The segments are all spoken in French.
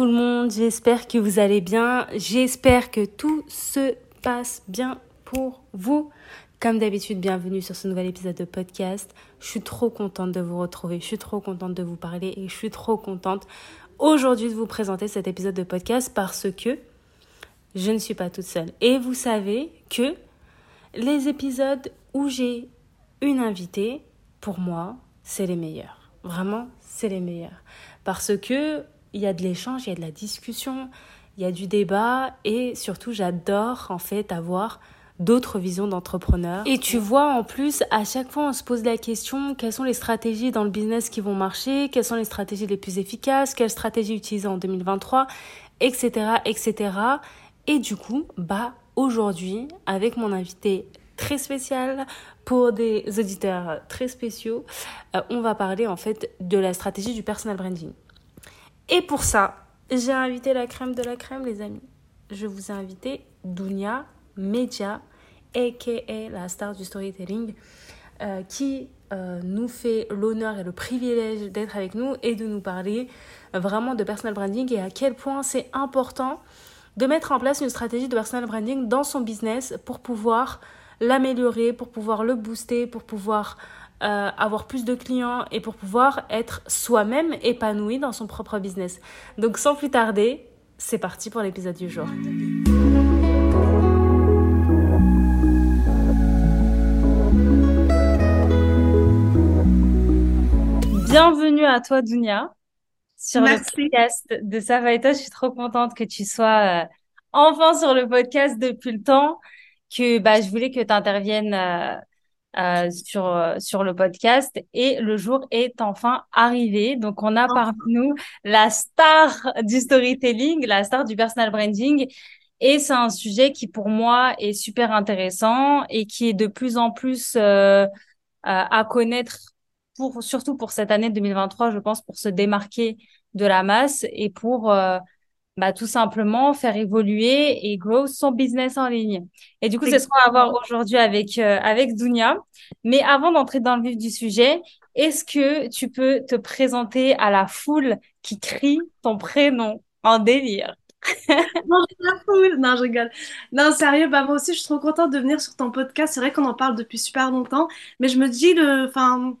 Tout le monde, j'espère que vous allez bien, j'espère que tout se passe bien pour vous. Comme d'habitude, bienvenue sur ce nouvel épisode de podcast. Je suis trop contente de vous retrouver, je suis trop contente de vous parler et je suis trop contente aujourd'hui de vous présenter cet épisode de podcast parce que je ne suis pas toute seule. Et vous savez que les épisodes où j'ai une invitée, pour moi, c'est les meilleurs. Vraiment, c'est les meilleurs. Parce que il y a de l'échange, il y a de la discussion, il y a du débat et surtout j'adore en fait avoir d'autres visions d'entrepreneurs. Et tu vois, en plus, à chaque fois, on se pose la question, quelles sont les stratégies dans le business qui vont marcher, quelles sont les stratégies les plus efficaces, quelles stratégies utiliser en 2023, etc., etc. Et du coup, bah, aujourd'hui, avec mon invité très spécial pour des auditeurs très spéciaux, euh, on va parler en fait de la stratégie du personal branding. Et pour ça, j'ai invité la crème de la crème, les amis. Je vous ai invité Dunia Media, aka la star du storytelling, euh, qui euh, nous fait l'honneur et le privilège d'être avec nous et de nous parler vraiment de personal branding et à quel point c'est important de mettre en place une stratégie de personal branding dans son business pour pouvoir l'améliorer, pour pouvoir le booster, pour pouvoir euh, avoir plus de clients et pour pouvoir être soi-même épanoui dans son propre business. Donc sans plus tarder, c'est parti pour l'épisode du jour. Bienvenue à toi, Dunia, sur le podcast de Savaïta. Je suis trop contente que tu sois euh, enfin sur le podcast depuis le temps que bah, je voulais que tu interviennes euh, euh, sur, euh, sur le podcast et le jour est enfin arrivé. Donc, on a parmi nous la star du storytelling, la star du personal branding. Et c'est un sujet qui, pour moi, est super intéressant et qui est de plus en plus euh, à connaître, pour, surtout pour cette année 2023, je pense, pour se démarquer de la masse et pour bah, tout simplement faire évoluer et grow son business en ligne. Et du coup, c'est ce qu'on va voir aujourd'hui avec, euh, avec Dunia. Mais avant d'entrer dans le vif du sujet, est-ce que tu peux te présenter à la foule qui crie ton prénom en délire? Non, je non, je rigole. Non, sérieux, bah moi aussi, je suis trop contente de venir sur ton podcast. C'est vrai qu'on en parle depuis super longtemps, mais je me dis, le, enfin,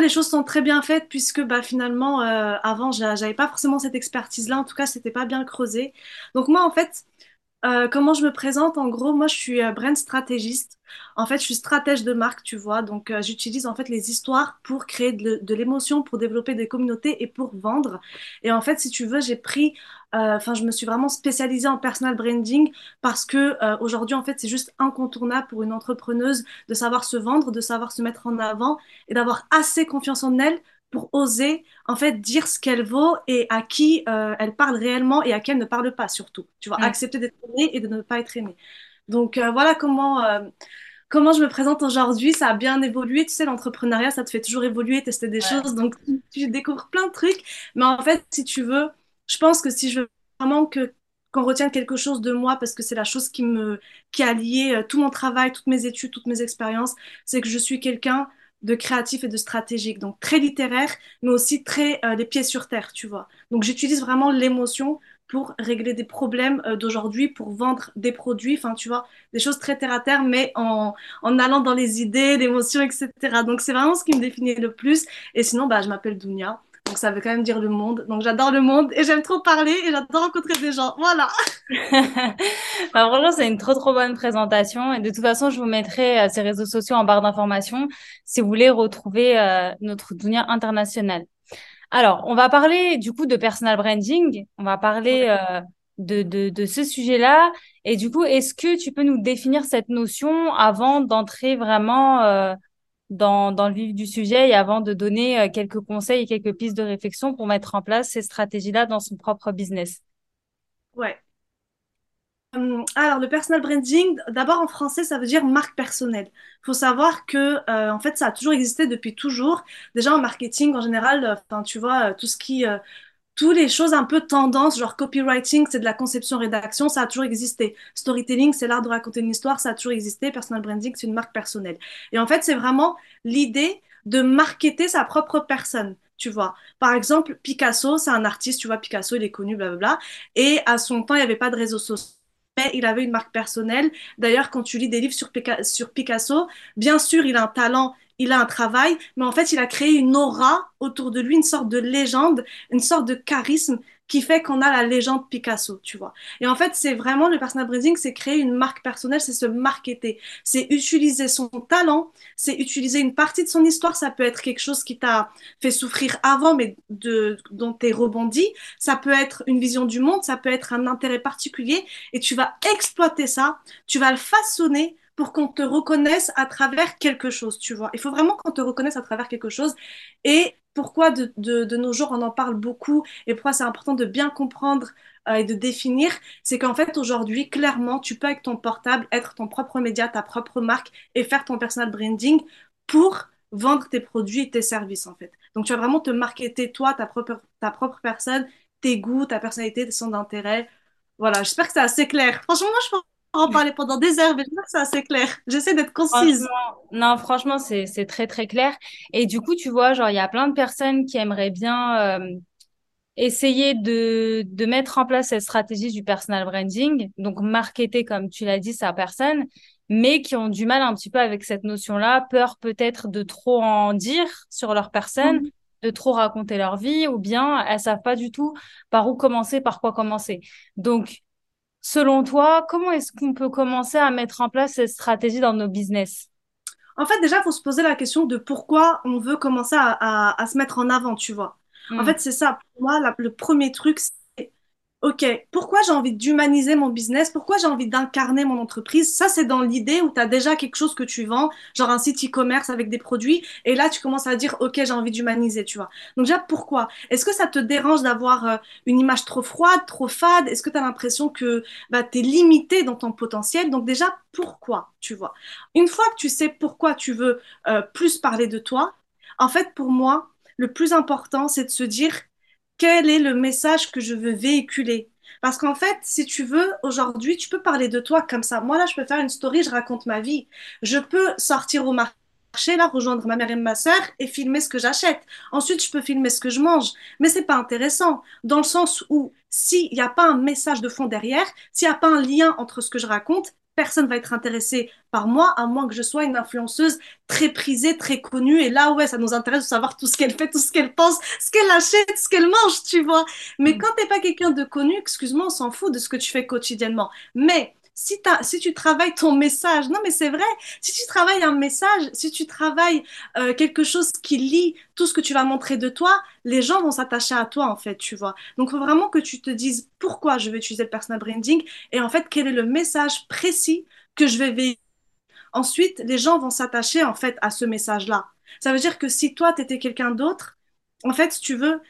les choses sont très bien faites puisque bah, finalement, euh, avant, j'avais pas forcément cette expertise-là. En tout cas, c'était pas bien creusé. Donc moi, en fait, euh, comment je me présente? En gros, moi, je suis euh, brand stratégiste. En fait, je suis stratège de marque, tu vois. Donc, euh, j'utilise en fait les histoires pour créer de, de l'émotion, pour développer des communautés et pour vendre. Et en fait, si tu veux, j'ai pris, enfin, je me suis vraiment spécialisée en personal branding parce que aujourd'hui, en fait, c'est juste incontournable pour une entrepreneuse de savoir se vendre, de savoir se mettre en avant et d'avoir assez confiance en elle pour oser en fait dire ce qu'elle vaut et à qui euh, elle parle réellement et à qui elle ne parle pas surtout. Tu vois, accepter d'être aimée et de ne pas être aimée. Donc euh, voilà comment euh, comment je me présente aujourd'hui. Ça a bien évolué. Tu sais, l'entrepreneuriat, ça te fait toujours évoluer, tester des choses. Donc tu, découvres plein de trucs. Mais en fait, si tu veux, je pense que si je veux vraiment que qu'on retienne quelque chose de moi parce que c'est la chose qui me qui a lié tout mon travail, toutes mes études, toutes mes expériences, c'est que je suis quelqu'un de créatif et de stratégique. Donc très littéraire, mais aussi très euh, les pieds sur terre, tu vois. Donc j'utilise vraiment l'émotion pour régler des problèmes euh, d'aujourd'hui, pour vendre des produits, enfin tu vois, des choses très terre à terre, mais en, en allant dans les idées, l'émotion, etc. Donc c'est vraiment ce qui me définit le plus. Et sinon, bah, je m'appelle Dounia. Donc ça veut quand même dire le monde. Donc j'adore le monde et j'aime trop parler et j'adore rencontrer des gens. Voilà. bah, franchement, c'est une trop trop bonne présentation. Et de toute façon, je vous mettrai euh, ces réseaux sociaux en barre d'informations si vous voulez retrouver euh, notre Dunia internationale. Alors, on va parler du coup de personal branding. On va parler euh, de, de, de, ce sujet-là. Et du coup, est-ce que tu peux nous définir cette notion avant d'entrer vraiment dans, dans le vif du sujet et avant de donner euh, quelques conseils et quelques pistes de réflexion pour mettre en place ces stratégies-là dans son propre business. Ouais. Hum, alors, le personal branding, d'abord en français, ça veut dire marque personnelle. Il faut savoir que, euh, en fait, ça a toujours existé depuis toujours. Déjà en marketing, en général, euh, enfin, tu vois, tout ce qui toutes les choses un peu tendance, genre copywriting, c'est de la conception-rédaction, ça a toujours existé. Storytelling, c'est l'art de raconter une histoire, ça a toujours existé. Personal branding, c'est une marque personnelle. Et en fait, c'est vraiment l'idée de marketer sa propre personne. tu vois. Par exemple, Picasso, c'est un artiste, tu vois, Picasso, il est connu, blablabla. Et à son temps, il n'y avait pas de réseaux sociaux. Mais il avait une marque personnelle. D'ailleurs, quand tu lis des livres sur, sur Picasso, bien sûr, il a un talent, il a un travail, mais en fait, il a créé une aura autour de lui, une sorte de légende, une sorte de charisme qui fait qu'on a la légende Picasso, tu vois. Et en fait, c'est vraiment le personal branding, c'est créer une marque personnelle, c'est se marketer, c'est utiliser son talent, c'est utiliser une partie de son histoire. Ça peut être quelque chose qui t'a fait souffrir avant, mais de, dont t'es rebondi. Ça peut être une vision du monde, ça peut être un intérêt particulier, et tu vas exploiter ça, tu vas le façonner pour qu'on te reconnaisse à travers quelque chose, tu vois. Il faut vraiment qu'on te reconnaisse à travers quelque chose. Et pourquoi de, nos jours on en parle beaucoup et pourquoi c'est important de bien comprendre euh, et de définir, c'est qu'en fait aujourd'hui, clairement, tu peux avec ton portable être ton propre média, ta propre marque et faire ton personal branding pour vendre tes produits et tes services en fait. Donc tu vas vraiment te marketer toi, ta propre, ta propre personne, tes goûts, ta personnalité, tes centres d'intérêt. Voilà, j'espère que c'est assez clair. Franchement, moi je pense en parler pendant des heures, mais que c'est assez clair. J'essaie d'être concise. non, franchement, c'est très, très clair. Et du coup, tu vois, genre, il y a plein de personnes qui aimeraient bien euh, essayer de, de mettre en place cette stratégie du personal branding, donc marketer, comme tu l'as dit, sa personne, mais qui ont du mal un petit peu avec cette notion-là, peur peut-être de trop en dire sur leur personne. Mm. de trop raconter leur vie ou bien elles savent pas du tout par où commencer, par quoi commencer? Donc, Selon toi, comment est-ce qu'on peut commencer à mettre en place cette stratégie dans nos business? En fait, déjà, il faut se poser la question de pourquoi on veut commencer à, se mettre en avant, tu vois. En hmm. fait, c'est ça. Pour moi, le premier truc, OK, pourquoi j'ai envie d'humaniser mon business? Pourquoi j'ai envie d'incarner mon entreprise? Ça, c'est dans l'idée où tu as déjà quelque chose que tu vends, genre un site e-commerce avec des produits, et là, tu commences à dire, OK, j'ai envie d'humaniser, tu vois. Donc déjà, pourquoi? Est-ce que ça te dérange d'avoir euh, une image trop froide, trop fade? Est-ce que tu as l'impression que bah, tu es limité dans ton potentiel? Donc déjà, pourquoi, tu vois? Une fois que tu sais pourquoi tu veux euh, plus parler de toi, en fait, pour moi, le plus important, c'est de se dire quel est le message que je veux véhiculer. Parce qu'en fait, si tu veux, aujourd'hui, tu peux parler de toi comme ça. Moi, là, je peux faire une story, je raconte ma vie. Je peux sortir au marché, là, rejoindre ma mère et ma soeur et filmer ce que j'achète. Ensuite, je peux filmer ce que je mange. Mais c'est pas intéressant, dans le sens où s'il n'y a pas un message de fond derrière, s'il n'y a pas un lien entre ce que je raconte, personne va être intéressé par moi, à moins que je sois une influenceuse très prisée, très connue. Et là, ouais, ça nous intéresse de savoir tout ce qu'elle fait, tout ce qu'elle pense, ce qu'elle achète, ce qu'elle mange, tu vois. Mais mm. quand t'es pas quelqu'un de connu, excuse-moi, on s'en fout de ce que tu fais quotidiennement. Mais si, tu travailles ton message, non mais c'est vrai, si tu travailles un message, si tu travailles euh, quelque chose qui lie tout ce que tu vas montrer de toi, les gens vont s'attacher à toi en fait, tu vois. Donc faut vraiment que tu te dises pourquoi je vais utiliser le personal branding et en fait quel est le message précis que je vais véhiculer. Ensuite, les gens vont s'attacher en fait à ce message-là. Ça veut dire que si toi, tu étais quelqu'un d'autre, en fait, tu veux,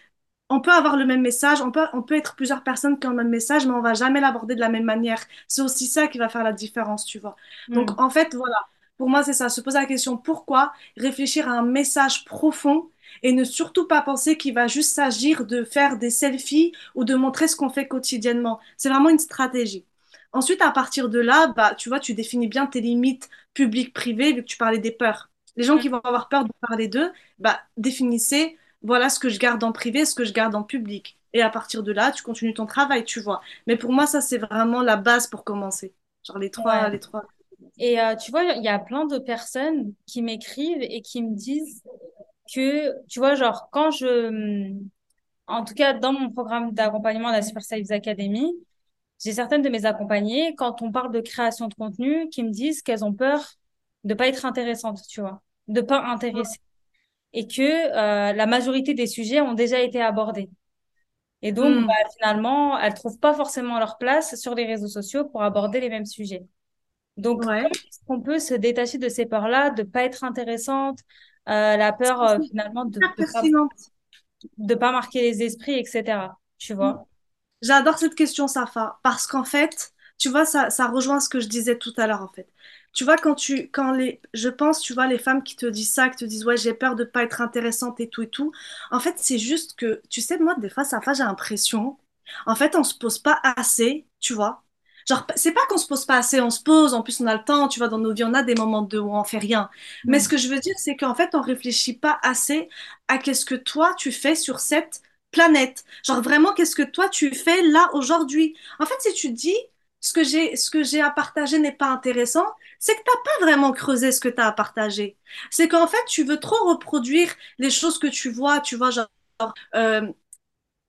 on peut avoir le même message, on peut, on peut être plusieurs personnes qui ont le même message, mais on va jamais l'aborder de la même manière. C'est aussi ça qui va faire la différence, tu vois. Mm. Donc, en fait, voilà, pour moi, c'est ça, se poser la question pourquoi, réfléchir à un message profond et ne surtout pas penser qu'il va juste s'agir de faire des selfies ou de montrer ce qu'on fait quotidiennement. C'est vraiment une stratégie. Ensuite, à partir de là, bah, tu vois, tu définis bien tes limites publiques-privées, vu que tu parlais des peurs. Les gens mm. qui vont avoir peur de parler d'eux, bah, définissez voilà ce que je garde en privé, ce que je garde en public. Et à partir de là, tu continues ton travail, tu vois. Mais pour moi, ça, c'est vraiment la base pour commencer. Genre les trois, les trois. Et euh, tu vois, il y a plein de personnes qui m'écrivent et qui me disent que, tu vois, genre, quand je. En tout cas, dans mon programme d'accompagnement de la Super Sales Academy, j'ai certaines de mes accompagnées, quand on parle de création de contenu, qui me disent qu'elles ont peur de pas être intéressantes, tu vois, de pas intéresser et que euh, la majorité des sujets ont déjà été abordés. Et donc, hmm. bah, finalement, elles trouvent pas forcément leur place sur les réseaux sociaux pour aborder les mêmes sujets. Donc, est-ce qu'on peut se détacher de ces peurs-là, de pas être intéressante, euh, la peur euh, finalement de ne pas, pas, marquer les esprits, etc. Tu vois? J'adore cette question, Safa, parce qu'en fait, tu vois, ça, ça rejoint ce que je disais tout à l'heure, en fait tu vois, quand tu, quand les, je pense, tu vois, les femmes qui te disent ça, qui te disent, ouais, j'ai peur de pas être intéressante et tout et tout. En fait, c'est juste que, tu sais, moi, des fois, ça fait, j'ai l'impression, en fait, on se pose pas assez, tu vois. Genre, c'est pas qu'on se pose pas assez, on se pose, en plus on a le temps, tu vois, dans nos vies, on a des moments de où on fait rien. Mais ce que je veux dire, c'est qu'en fait, on réfléchit pas assez à qu'est-ce que toi tu fais sur cette planète. Genre, vraiment, qu'est-ce que toi tu fais là aujourd'hui? En fait, si tu dis ce que j'ai, ce que j'ai à partager n'est pas intéressant, c'est que t'as pas vraiment creusé ce que tu as à partager. C'est qu'en fait, tu veux trop reproduire les choses que tu vois, tu vois, genre, euh,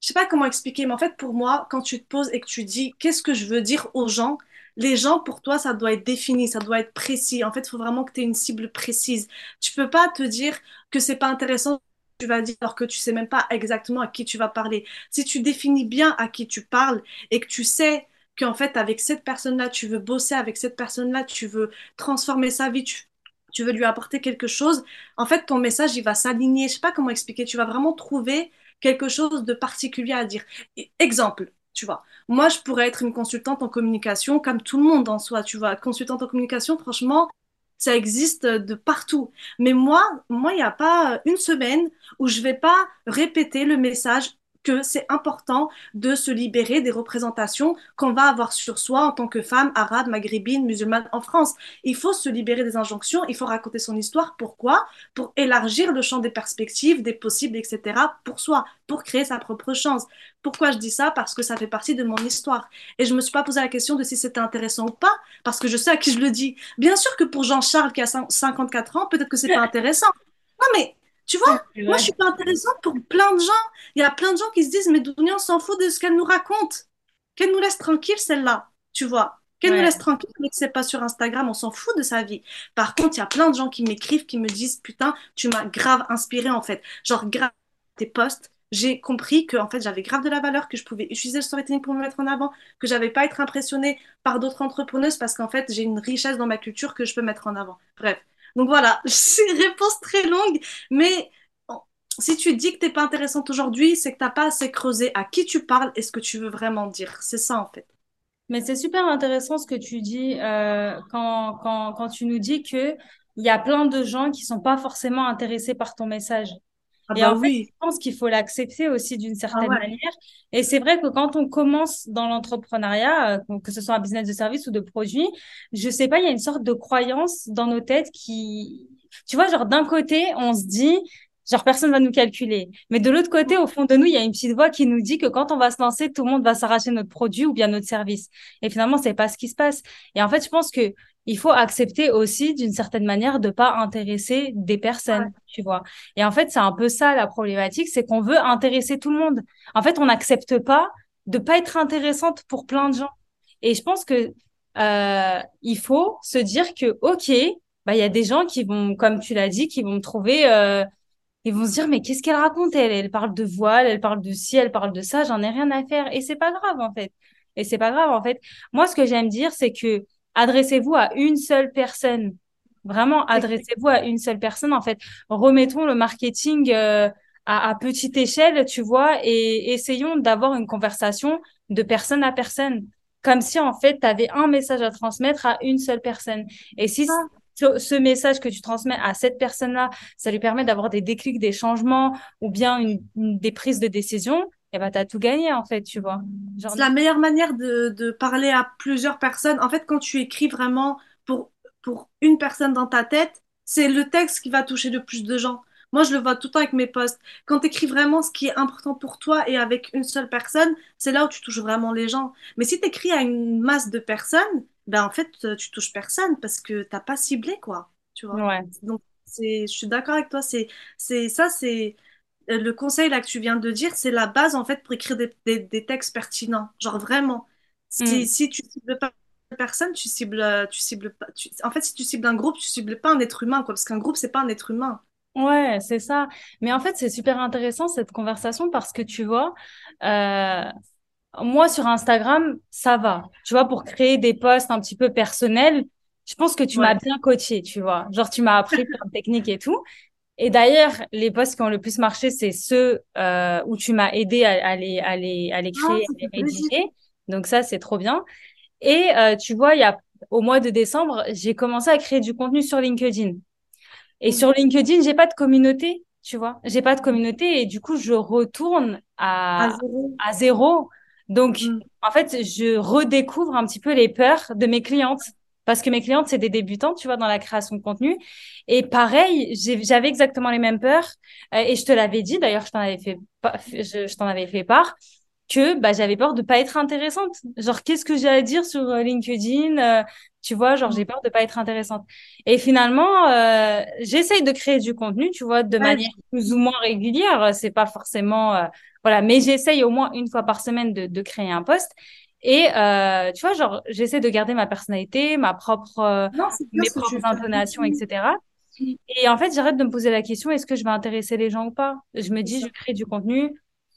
je sais pas comment expliquer, mais en fait, pour moi, quand tu te poses et que tu dis qu'est-ce que je veux dire aux gens, les gens, pour toi, ça doit être défini, ça doit être précis. En fait, il faut vraiment que tu aies une cible précise. Tu peux pas te dire que c'est pas intéressant, tu vas dire, alors que tu sais même pas exactement à qui tu vas parler. Si tu définis bien à qui tu parles et que tu sais qu'en fait, avec cette personne-là, tu veux bosser avec cette personne-là, tu veux transformer sa vie, tu, veux lui apporter quelque chose, en fait, ton message, il va s'aligner. Je sais pas comment expliquer. Tu vas vraiment trouver quelque chose de particulier à dire. Et- Exemple, tu vois. Moi, je pourrais être une consultante en communication comme tout le monde en soi, tu vois. Consultante en communication, franchement, ça existe de partout. Mais moi, moi, il n'y a pas une semaine où je vais pas répéter le message que c'est important de se libérer des représentations qu'on va avoir sur soi en tant que femme arabe, maghrébine, musulmane en France. Il faut se libérer des injonctions, il faut raconter son histoire. Pourquoi? Pour élargir le champ des perspectives, des possibles, etc. pour soi, pour créer sa propre chance. Pourquoi je dis ça? Parce que ça fait partie de mon histoire. Et je me suis pas posé la question de si c'était intéressant ou pas, parce que je sais à qui je le dis. Bien sûr que pour Jean-Charles qui a 54 ans, peut-être que c'est pas intéressant. Non, mais tu vois, moi je suis pas intéressante pour plein de gens. Il y a plein de gens qui se disent, mais Dounia, on s'en fout de ce qu'elle nous raconte. Qu'elle nous laisse tranquille, celle-là. Tu vois. Qu'elle nous laisse tranquille, mais que c'est pas sur Instagram, on s'en fout de sa vie. Par contre, il y a plein de gens qui m'écrivent, qui me disent, putain, tu m'as grave inspiré en fait. Genre, grave tes posts, j'ai compris que en fait, j'avais grave de la valeur, que je pouvais utiliser le storytelling pour me mettre en avant, que j'avais pas à être impressionnée par d'autres entrepreneuses parce qu'en fait, j'ai une richesse dans ma culture que je peux mettre en avant. Bref. Donc voilà, c'est réponse très longue, mais si tu dis que t'es pas intéressante aujourd'hui, c'est que t'as pas assez creusé à qui tu parles et ce que tu veux vraiment dire. C'est ça en fait. Mais c'est super intéressant ce que tu dis euh, quand, tu nous dis que il y a plein de gens qui sont pas forcément intéressés par ton message. Ah Et bah en fait, je oui. pense qu'il faut l'accepter aussi d'une Ah certaine ouais. manière. Et c'est vrai que quand on commence dans l'entrepreneuriat, euh, que ce soit un business de service ou de produit, je sais pas, il y a une sorte de croyance dans nos têtes qui, tu vois, genre d'un côté, on se dit, genre personne va nous calculer. Mais de l'autre côté, au fond de nous, il y a une petite voix qui nous dit que quand on va se lancer, tout le monde va s'arracher notre produit ou bien notre service. Et finalement, c'est pas ce qui se passe. Et en fait, je pense que il faut accepter aussi, d'une certaine manière, de pas intéresser des Ouais. personnes, tu vois. Et en fait, c'est un peu ça la problématique, c'est qu'on veut intéresser tout le monde. En fait, on n'accepte pas de pas être intéressante pour plein de gens. Et je pense que euh, il faut se dire que ok, bah il y a des gens qui vont, comme tu l'as dit, qui vont me trouver, euh, ils vont se dire mais qu'est-ce qu'elle raconte? Elle? Elle parle de voile, elle parle de ci, elle parle de ça, j'en ai rien à faire. Et c'est pas grave en fait. Et c'est pas grave en fait. Moi, ce que j'aime dire, c'est que adressez-vous à une seule personne. Vraiment, adressez-vous à une seule personne. En fait, remettons le marketing euh, à, à petite échelle, tu vois, et essayons d'avoir une conversation de personne à personne. Comme si, en fait, tu avais un message à transmettre à une seule personne. Et si Ah, ce, message que tu transmets à cette personne-là, ça lui permet d'avoir des déclics, des changements ou bien une, des prises de décision, eh ben, t'as tout gagné, en fait, tu vois. C'est la meilleure manière de, de parler à plusieurs personnes. En fait, quand tu écris vraiment pour, pour une personne dans ta tête, c'est le texte qui va toucher le plus de gens. Moi, je le vois tout le temps avec mes posts. Quand tu écris vraiment ce qui est important pour toi et avec une seule personne, c'est là où tu touches vraiment les gens. Mais si tu écris à une masse de personnes, ben en fait, euh, tu touches personne parce que t'as pas ciblé, quoi. Tu vois. ouais. Donc, c'est, je suis d'accord avec toi. C'est, c'est, ça, c'est euh, le conseil là que tu viens de dire, c'est la base en fait pour écrire des, des- des textes pertinents. Genre vraiment, si, Mm. si tu cibles pas personne, tu cibles, euh, tu cibles pas. tu- En fait, si tu cibles un groupe, tu cibles pas un être humain, quoi, parce qu'un groupe, c'est pas un être humain. Ouais, c'est ça. Mais en fait, c'est super intéressant cette conversation parce que tu vois, euh, moi sur Instagram, ça va. Tu vois, pour créer des posts un petit peu personnels, je pense que tu m'as bien coaché, tu vois. Genre, tu m'as appris plein de techniques et tout. Et d'ailleurs, les posts qui ont le plus marché, c'est ceux euh, où tu m'as aidé à, à les, à les, à les Ah, créer, à les rédiger. Donc ça, c'est trop bien. Et euh, tu vois, il y a, au mois de décembre, j'ai commencé à créer du contenu sur LinkedIn. Et Mm. sur LinkedIn, j'ai pas de communauté, tu vois. J'ai pas de communauté et du coup, je retourne À à, zéro. à zéro. Donc, Mm. en fait, je redécouvre un petit peu les peurs de mes clientes. Parce que mes clientes, c'est des débutants, tu vois, dans la création de contenu. Et pareil, j'avais exactement les mêmes peurs. Euh, et je te l'avais dit, d'ailleurs, je t'en avais fait, je, je t'en avais fait part, que bah, j'avais peur de pas être intéressante. Genre, qu'est-ce que j'ai à dire sur euh, LinkedIn euh, Tu vois, genre, j'ai peur de pas être intéressante. Et finalement, euh, j'essaye de créer du contenu, tu vois, de Ouais. manière plus ou moins régulière. C'est pas forcément, voilà, mais j'essaye au moins une fois par semaine de, de créer un post. Et euh, tu vois, genre, j'essaie de garder ma personnalité, ma propre, Non, mes propres intonations, etc. Mm. Et en fait, j'arrête de me poser la question, est-ce que je vais intéresser les gens ou pas? Je me dis, je crée du contenu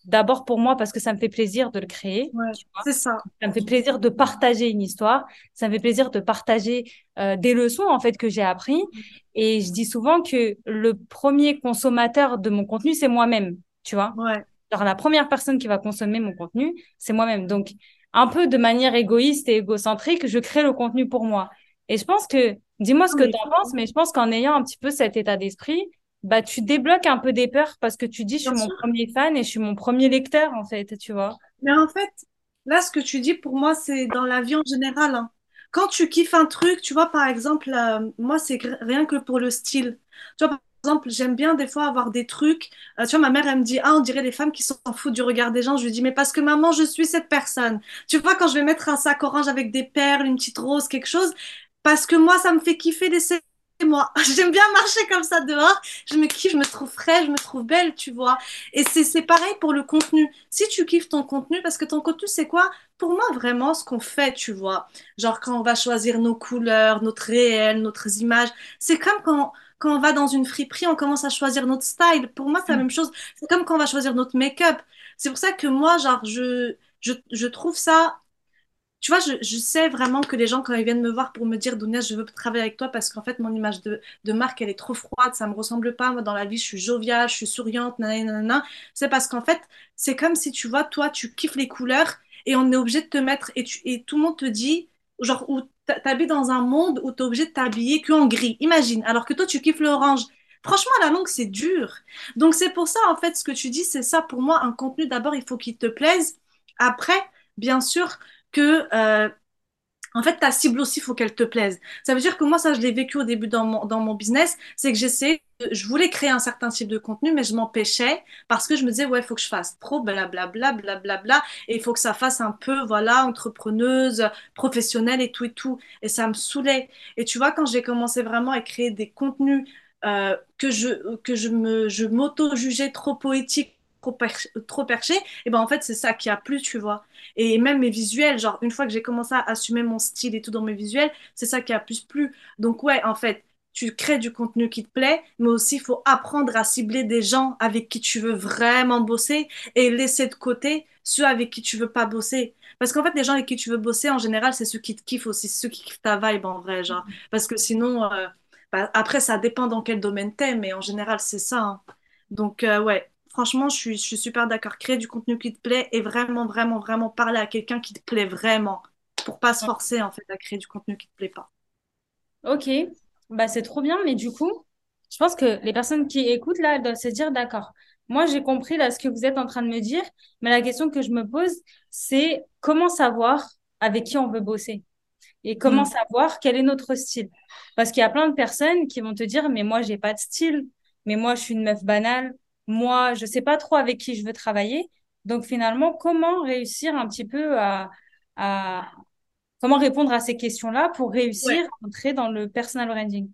d'abord pour moi parce que ça me fait plaisir de le créer. Ouais, c'est ça. Ça me fait plaisir de partager une histoire. Ça me fait plaisir de partager euh, des leçons en fait que j'ai appris. Et je dis souvent que le premier consommateur de mon contenu, c'est moi-même. Tu vois. Ouais. Genre la première personne qui va consommer mon contenu, c'est moi-même. Donc un peu de manière égoïste et égocentrique, je crée le contenu pour moi. Et je pense que, dis-moi ce que tu en penses, mais je pense qu'en ayant un petit peu cet état d'esprit, bah, tu débloques un peu des peurs parce que tu dis, je suis bien mon sûr. premier fan et je suis mon premier lecteur, en fait, tu vois. Mais en fait, là, ce que tu dis, pour moi, c'est dans la vie en général. hein. Quand tu kiffes un truc, tu vois, par exemple, euh, moi, c'est rien que pour le style. Tu vois, par exemple, j'aime bien des fois avoir des trucs. euh, tu vois, ma mère, elle me dit, ah, on dirait les femmes qui s'en foutent du regard des gens. Je lui dis, mais parce que maman, je suis cette personne. Tu vois, quand je vais mettre un sac orange avec des perles, une petite rose, quelque chose, parce que moi, ça me fait kiffer, laissez-moi. J'aime bien marcher comme ça dehors. Je me kiffe, je me trouve fraîche, je me trouve belle, tu vois. Et c'est pareil pour le contenu. Si tu kiffes ton contenu, parce que ton contenu, c'est quoi? Pour moi, vraiment, ce qu'on fait, tu vois. Genre, quand on va choisir nos couleurs, notre réel, notre images, c'est comme quand, quand on va dans une friperie, on commence à choisir notre style. Pour moi, c'est la Mm. même chose. C'est comme quand on va choisir notre make-up. C'est pour ça que moi, genre, je, je, je trouve ça tu vois, je, je sais vraiment que les gens, quand ils viennent me voir pour me dire, Dounia, je veux travailler avec toi parce qu'en fait, mon image de, de marque, elle est trop froide, ça me ressemble pas. Moi, dans la vie, je suis joviale, je suis souriante, nanana. C'est parce qu'en fait, c'est comme si, tu vois, toi, tu kiffes les couleurs et on est obligé de te mettre, et, tu, et tout le monde te dit, genre, où t'habilles dans un monde où t'es obligé de t'habiller qu'en gris. Imagine, alors que toi, tu kiffes l'orange. Franchement, la longue, c'est dur. Donc, c'est pour ça, en fait, ce que tu dis, c'est ça. Pour moi, un contenu, d'abord, il faut qu'il te plaise. Après, bien sûr, que euh, en fait ta cible aussi il faut qu'elle te plaise. Ça veut dire que moi ça je l'ai vécu au début dans mon, dans mon business c'est que j'essayais je voulais créer un certain type de contenu mais je m'empêchais parce que je me disais ouais il faut que je fasse trop blablabla blablabla et il faut que ça fasse un peu voilà entrepreneuse professionnelle et tout et tout. Et ça me saoulait. Et tu vois quand j'ai commencé vraiment à créer des contenus euh, que je que je je m'auto-jugeais trop poétique trop, perché, trop perché et ben en fait c'est ça qui a plu tu vois et même mes visuels, genre une fois que j'ai commencé à assumer mon style et tout dans mes visuels, c'est ça qui a plus plu. Donc ouais, en fait, tu crées du contenu qui te plaît, mais aussi il faut apprendre à cibler des gens avec qui tu veux vraiment bosser et laisser de côté ceux avec qui tu veux pas bosser. Parce qu'en fait, les gens avec qui tu veux bosser, en général, c'est ceux qui te kiffent aussi, ceux qui kiffent ta vibe en vrai, genre. Parce que sinon, euh, bah, après, ça dépend dans quel domaine t'es, mais en général, c'est ça. hein. Donc euh, ouais, franchement, je suis, je suis super d'accord. Créer du contenu qui te plaît et vraiment, vraiment, vraiment parler à quelqu'un qui te plaît vraiment pour pas se forcer en fait à créer du contenu qui te plaît pas. Ok, bah c'est trop bien, mais du coup, je pense que les personnes qui écoutent là, elles doivent se dire, d'accord, moi j'ai compris là ce que vous êtes en train de me dire, mais la question que je me pose, c'est comment savoir avec qui on veut bosser? Et comment Mm. savoir quel est notre style? Parce qu'il y a plein de personnes qui vont te dire, mais moi j'ai pas de style, mais moi je suis une meuf banale, moi je sais pas trop avec qui je veux travailler. Donc finalement, comment réussir un petit peu à, à Comment répondre à ces questions-là pour Ouais. réussir à entrer dans le personal branding?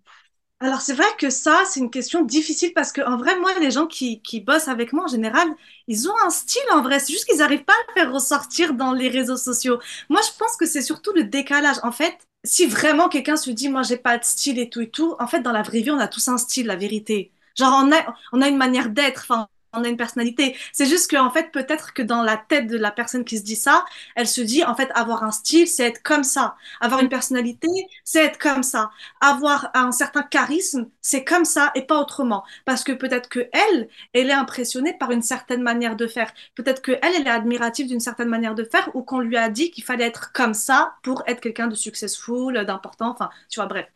Alors c'est vrai que ça, c'est une question difficile parce que en vrai, moi, les gens qui, qui bossent avec moi en général, ils ont un style en vrai. C'est juste qu'ils n'arrivent pas à le faire ressortir dans les réseaux sociaux. Moi, je pense que c'est surtout le décalage. En fait, si vraiment quelqu'un se dit, moi, j'ai pas de style et tout et tout, en fait, dans la vraie vie, on a tous un style, la vérité. Genre, on a, une manière d'être, enfin, on a une personnalité. C'est juste que, en fait, peut-être que dans la tête de la personne qui se dit ça, elle se dit, en fait, avoir un style, c'est être comme ça. Avoir une personnalité, c'est être comme ça avoir un certain charisme, c'est comme ça et pas autrement. Parce que peut-être que elle, elle est impressionnée par une certaine manière de faire. Peut-être que elle, elle est admirative d'une certaine manière de faire ou qu'on lui a dit qu'il fallait être comme ça pour être quelqu'un de successful, d'important. Enfin, tu vois, bref.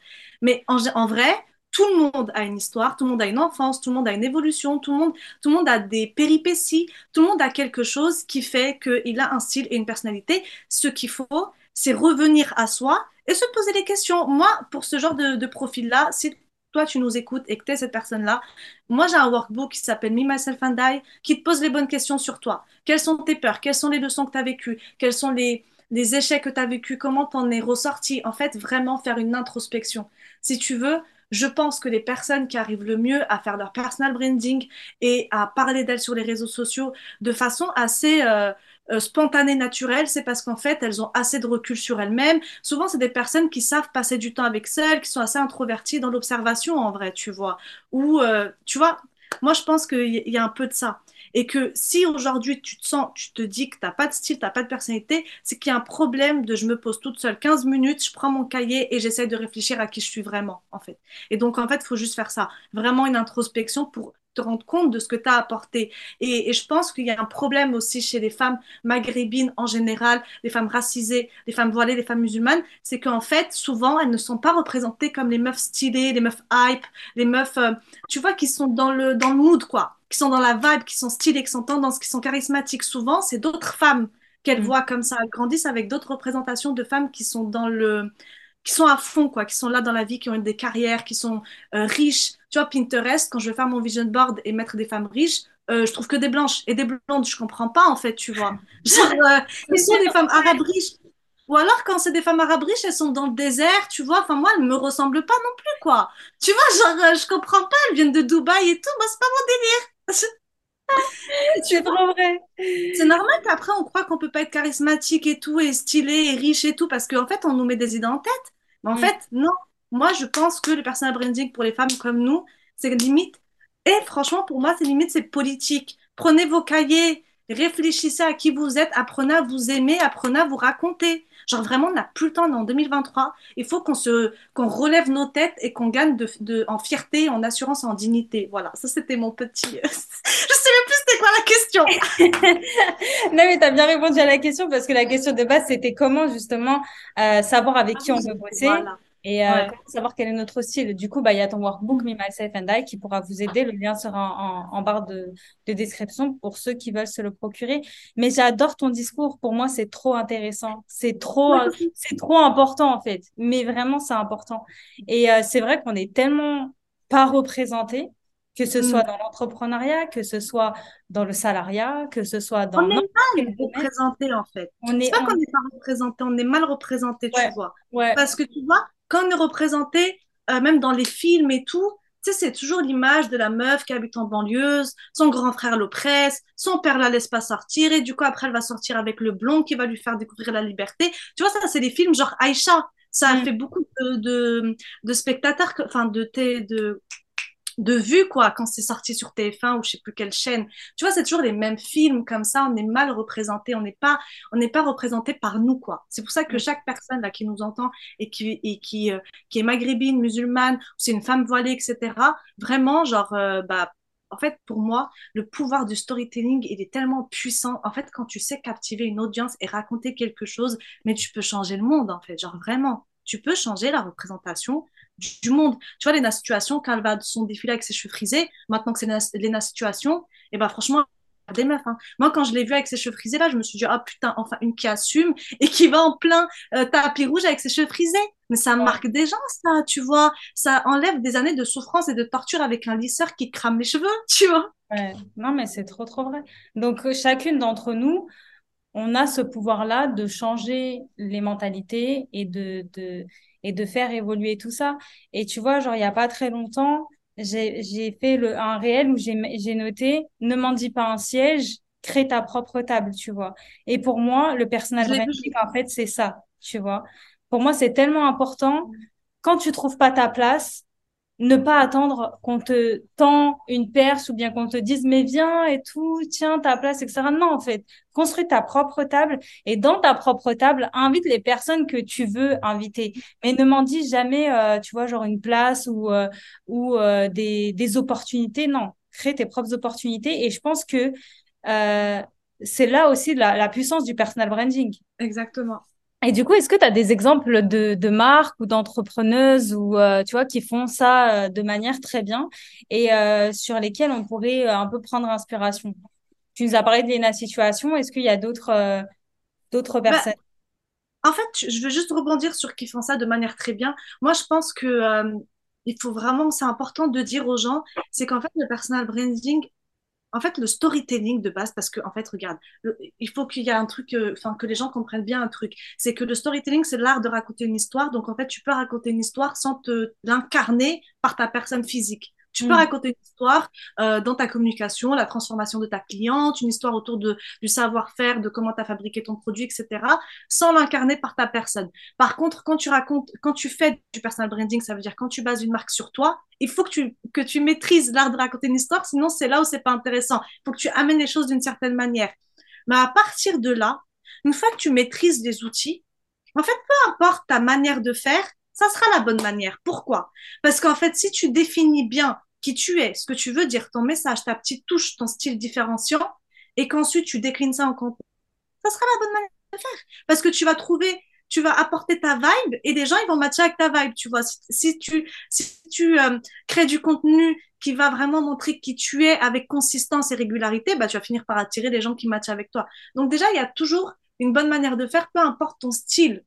Mais en vrai, tout le monde a une histoire, tout le monde a une enfance, tout le monde a une évolution, tout le monde, tout le monde a des péripéties, tout le monde a quelque chose qui fait qu'il a un style et une personnalité. Ce qu'il faut, c'est revenir à soi et se poser des questions. Moi, pour ce genre de, profil-là, si toi tu nous écoutes et que tu es cette personne-là, moi j'ai un workbook qui s'appelle Me, Myself and I qui te pose les bonnes questions sur toi. Quelles sont tes peurs? Quelles sont les leçons que tu as vécues? Quels sont les, les échecs que tu as vécus Comment t'en es ressorti? En fait, vraiment faire une introspection. Si tu veux, je pense que les personnes qui arrivent le mieux à faire leur personal branding et à parler d'elles sur les réseaux sociaux de façon assez euh, euh, spontanée, naturelle, c'est parce qu'en fait, elles ont assez de recul sur elles-mêmes. Souvent, c'est des personnes qui savent passer du temps avec seules, qui sont assez introverties dans l'observation, en vrai, tu vois. Ou, euh, tu vois, moi, je pense qu'il y a un peu de ça. Et que si aujourd'hui tu te sens, tu te dis que tu n'as pas de style, tu n'as pas de personnalité, c'est qu'il y a un problème de je me pose toute seule 15 minutes, je prends mon cahier et j'essaie de réfléchir à qui je suis vraiment, en fait. Et donc, en fait, il faut juste faire ça. Vraiment une introspection pour te rendre compte de ce que tu as apporté. Et, je pense qu'il y a un problème aussi chez les femmes maghrébines en général, les femmes racisées, les femmes voilées, les femmes musulmanes, c'est qu'en fait, souvent, elles ne sont pas représentées comme les meufs stylées, les meufs hype, les meufs, euh, tu vois, qui sont dans le, dans le mood, quoi, qui sont dans la vibe, qui sont stylées, qui sont tendances, qui sont charismatiques. Souvent, c'est d'autres femmes qu'elles mm. voient comme ça. Elles grandissent avec d'autres représentations de femmes qui sont dans le qui sont à fond, quoi, qui sont là dans la vie, qui ont des carrières, qui sont euh, riches. Tu vois, Pinterest, quand je vais faire mon vision board et mettre des femmes riches, euh, je trouve que des blanches et des blondes. Je comprends pas, en fait, tu vois. Genre, euh, sont des femmes arabes riches. Ou alors, quand c'est des femmes arabes riches, elles sont dans le désert, tu vois. Enfin, moi, elles me ressemblent pas non plus, quoi. Tu vois, genre, je comprends pas. Elles viennent de Dubaï et tout. Moi, c'est pas mon délire. es trop vrai. C'est normal qu'après, on croit qu'on peut pas être charismatique et tout, et stylé et riche et tout, parce qu'en fait, on nous met des idées en tête. Mais en mm. fait, non. Moi, je pense que le personal branding pour les femmes comme nous, c'est limite. Et franchement, pour moi, c'est limite, c'est politique. Prenez vos cahiers, réfléchissez à qui vous êtes, apprenez à vous aimer, apprenez à vous raconter. Genre vraiment, on n'a plus le temps, en 2023. Il faut qu'on se, qu'on relève nos têtes et qu'on gagne de, de, en fierté, en assurance, en dignité. Voilà, ça c'était mon petit. je sais même plus c'était quoi la question. non mais tu as bien répondu à la question parce que la question de base c'était comment justement euh, savoir avec qui on veut bosser. Voilà et euh, savoir quel est notre style? Du coup, bah, il y a ton workbook Me, Myself and I qui pourra vous aider. Le lien sera en, barre de, description pour ceux qui veulent se le procurer. Mais j'adore ton discours. Pour moi, c'est trop intéressant. C'est trop, c'est trop important, en fait. Mais vraiment, c'est important. Et euh, c'est vrai qu'on est tellement pas représenté que ce soit mm. dans l'entrepreneuriat, que ce soit dans le salariat, que ce soit dans... On est mal représenté en fait. On est, pas qu'on n'est pas représenté, on est mal représenté, tu vois. Parce que tu vois, quand on est représenté, euh, même dans les films et tout, tu sais, c'est toujours l'image de la meuf qui habite en banlieuse, son grand frère l'oppresse, son père la laisse pas sortir, et du coup, après, elle va sortir avec le blond qui va lui faire découvrir la liberté. Tu vois, ça, c'est des films genre Aïcha. Ça a mm. fait beaucoup de, de, spectateurs, enfin, de, de, de vue, quoi, quand c'est sorti sur TF1 ou je sais plus quelle chaîne. Tu vois, c'est toujours les mêmes films comme ça, on est mal représenté, on n'est pas, on n'est pas représenté par nous, quoi. C'est pour ça que mm. chaque personne là qui nous entend et qui, et qui, euh, qui est maghrébine, musulmane, c'est une femme voilée, etc., vraiment, genre, euh, bah, en fait, pour moi, le pouvoir du storytelling, il est tellement puissant. En fait, quand tu sais captiver une audience et raconter quelque chose, mais tu peux changer le monde, en fait, genre vraiment. Tu peux changer la représentation du monde. Tu vois, Léna Situation, quand elle va de son défilé avec ses cheveux frisés, maintenant que c'est Léna Situation, et eh ben franchement, des meufs. Hein. Moi, quand je l'ai vue avec ses cheveux frisés, là, je me suis dit, ah putain, enfin, une qui assume et qui va en plein euh, tapis rouge avec ses cheveux frisés. Mais ça marque des gens, ça, tu vois. Ça enlève des années de souffrance et de torture avec un lisseur qui crame les cheveux, tu vois. Ouais. Non, mais c'est trop, trop vrai. Donc, euh, chacune d'entre nous, on a ce pouvoir-là de changer les mentalités et de, de, et de faire évoluer tout ça. Et tu vois, genre, il n'y a pas très longtemps, j'ai fait le, un réel où j'ai noté ne m'en dis pas un siège, crée ta propre table, tu vois. Et pour moi, le personnage branding, en fait, c'est ça, tu vois. Pour moi, c'est tellement important. Quand tu trouves pas ta place, ne pas attendre qu'on te tend une perche ou bien qu'on te dise mais viens et tout, tiens ta place, etc. Non, en fait, construis ta propre table et dans ta propre table, invite les personnes que tu veux inviter. Mais ne m'en dis jamais, euh, tu vois, genre une place ou, euh, ou euh, des, des opportunités. Non, crée tes propres opportunités et je pense que c'est là aussi la, la puissance du personal branding. Exactement. Et du coup, est-ce que tu as des exemples de, de marques ou d'entrepreneuses ou euh, tu vois qui font ça euh, de manière très bien et euh, sur lesquelles on pourrait un peu prendre inspiration? Tu nous as parlé de Lena Situation. Est-ce qu'il y a d'autres d'autres Bah, personnes? en fait, je veux juste rebondir sur qui font ça de manière très bien. Moi, je pense que il faut vraiment, c'est important de dire aux gens, c'est qu'en fait, le personal branding, en fait, le storytelling de base, parce que, en fait, regarde, il faut qu'il y ait un truc, euh, enfin, que les gens comprennent bien un truc. C'est que le storytelling, c'est l'art de raconter une histoire. Donc, en fait, tu peux raconter une histoire sans te l'incarner par ta personne physique. Tu peux Mm. raconter une histoire euh, dans ta communication, la transformation de ta cliente, une histoire autour de, du savoir-faire, de comment tu as fabriqué ton produit, etc., sans l'incarner par ta personne. Par contre, quand tu racontes, quand tu fais du personal branding, ça veut dire quand tu bases une marque sur toi, il faut que tu, que tu maîtrises l'art de raconter une histoire, sinon c'est là où c'est pas intéressant. Il faut que tu amènes les choses d'une certaine manière. Mais à partir de là, une fois que tu maîtrises les outils, en fait, peu importe ta manière de faire, ça sera la bonne manière. Pourquoi? Parce qu'en fait, si tu définis bien qui tu es, ce que tu veux dire, ton message, ta petite touche, ton style différenciant, et qu'ensuite tu déclines ça en contenu, ça sera la bonne manière de faire. Parce que tu vas trouver, tu vas apporter ta vibe et les gens, ils vont matcher avec ta vibe, tu vois. Si, tu, si tu euh, crées du contenu qui va vraiment montrer qui tu es avec consistance et régularité, bah, tu vas finir par attirer les gens qui matchent avec toi. Donc déjà, il y a toujours une bonne manière de faire, peu importe ton style.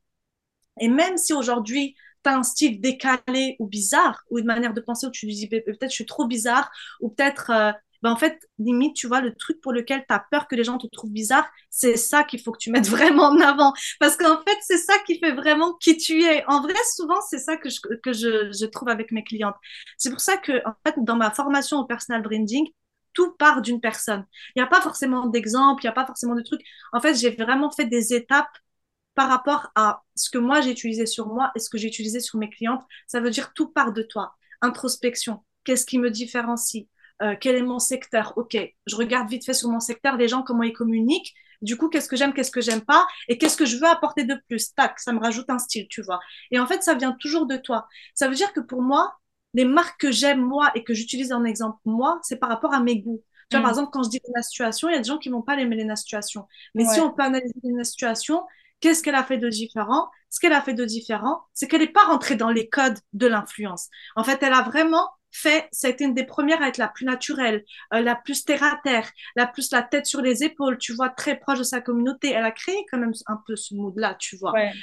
Et même si aujourd'hui, as un style décalé ou bizarre, ou une manière de penser où tu dis peut-être je suis trop bizarre, ou peut-être, euh, ben en fait, limite, tu vois, le truc pour lequel tu as peur que les gens te trouvent bizarre, c'est ça qu'il faut que tu mettes vraiment en avant. Parce qu'en fait, c'est ça qui fait vraiment qui tu es. En vrai, souvent, c'est ça que je, que je, je trouve avec mes clientes. C'est pour ça que, en fait, dans ma formation au personal branding, tout part d'une personne. Il n'y a pas forcément d'exemple, il n'y a pas forcément de trucs. En fait, j'ai vraiment fait des étapes par rapport à ce que moi j'ai utilisé sur moi et ce que j'ai utilisé sur mes clientes. Ça veut dire tout part de toi. Introspection. Qu'est-ce qui me différencie? Euh, Quel est mon secteur? Ok, je regarde vite fait sur mon secteur les gens comment ils communiquent. Du coup, qu'est-ce que j'aime, qu'est-ce que j'aime pas et qu'est-ce que je veux apporter de plus? Tac, ça me rajoute un style, tu vois. Et en fait, ça vient toujours de toi. Ça veut dire que pour moi, les marques que j'aime moi et que j'utilise en exemple moi, c'est par rapport à mes goûts. Tu vois, par Mm. exemple, quand je dis la situation, il y a des gens qui vont pas aimer les situations. Mais si on peut analyser une situation, Qu'est-ce qu'elle a fait de différent? Ce qu'elle a fait de différent, c'est qu'elle n'est pas rentrée dans les codes de l'influence. En fait, elle a vraiment fait, ça a été une des premières à être la plus naturelle, euh, la plus terre à terre, la plus la tête sur les épaules, tu vois, très proche de sa communauté. Elle a créé quand même un peu ce mood-là, tu vois. Ouais.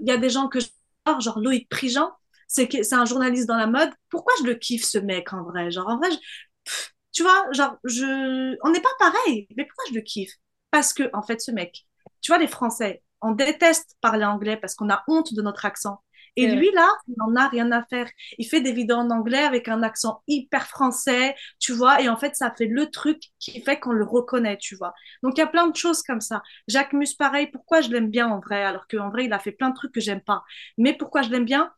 Il y a des gens que j'adore, genre Loïc Prigent, c'est un journaliste dans la mode. Pourquoi je le kiffe ce mec en vrai? Genre en vrai, je... Pff, tu vois, genre je, on n'est pas pareil. Mais pourquoi je le kiffe? Parce que en fait, ce mec, tu vois, les Français, on déteste parler anglais parce qu'on a honte de notre accent. Et lui, là, il n'en a rien à faire. Il fait des vidéos en anglais avec un accent hyper français, tu vois, et en fait, ça fait le truc qui fait qu'on le reconnaît, tu vois. Donc, il y a plein de choses comme ça. Jacques Mus, pareil, pourquoi je l'aime bien en vrai, alors qu'en vrai, il a fait plein de trucs que j'aime pas. Mais pourquoi je l'aime bien,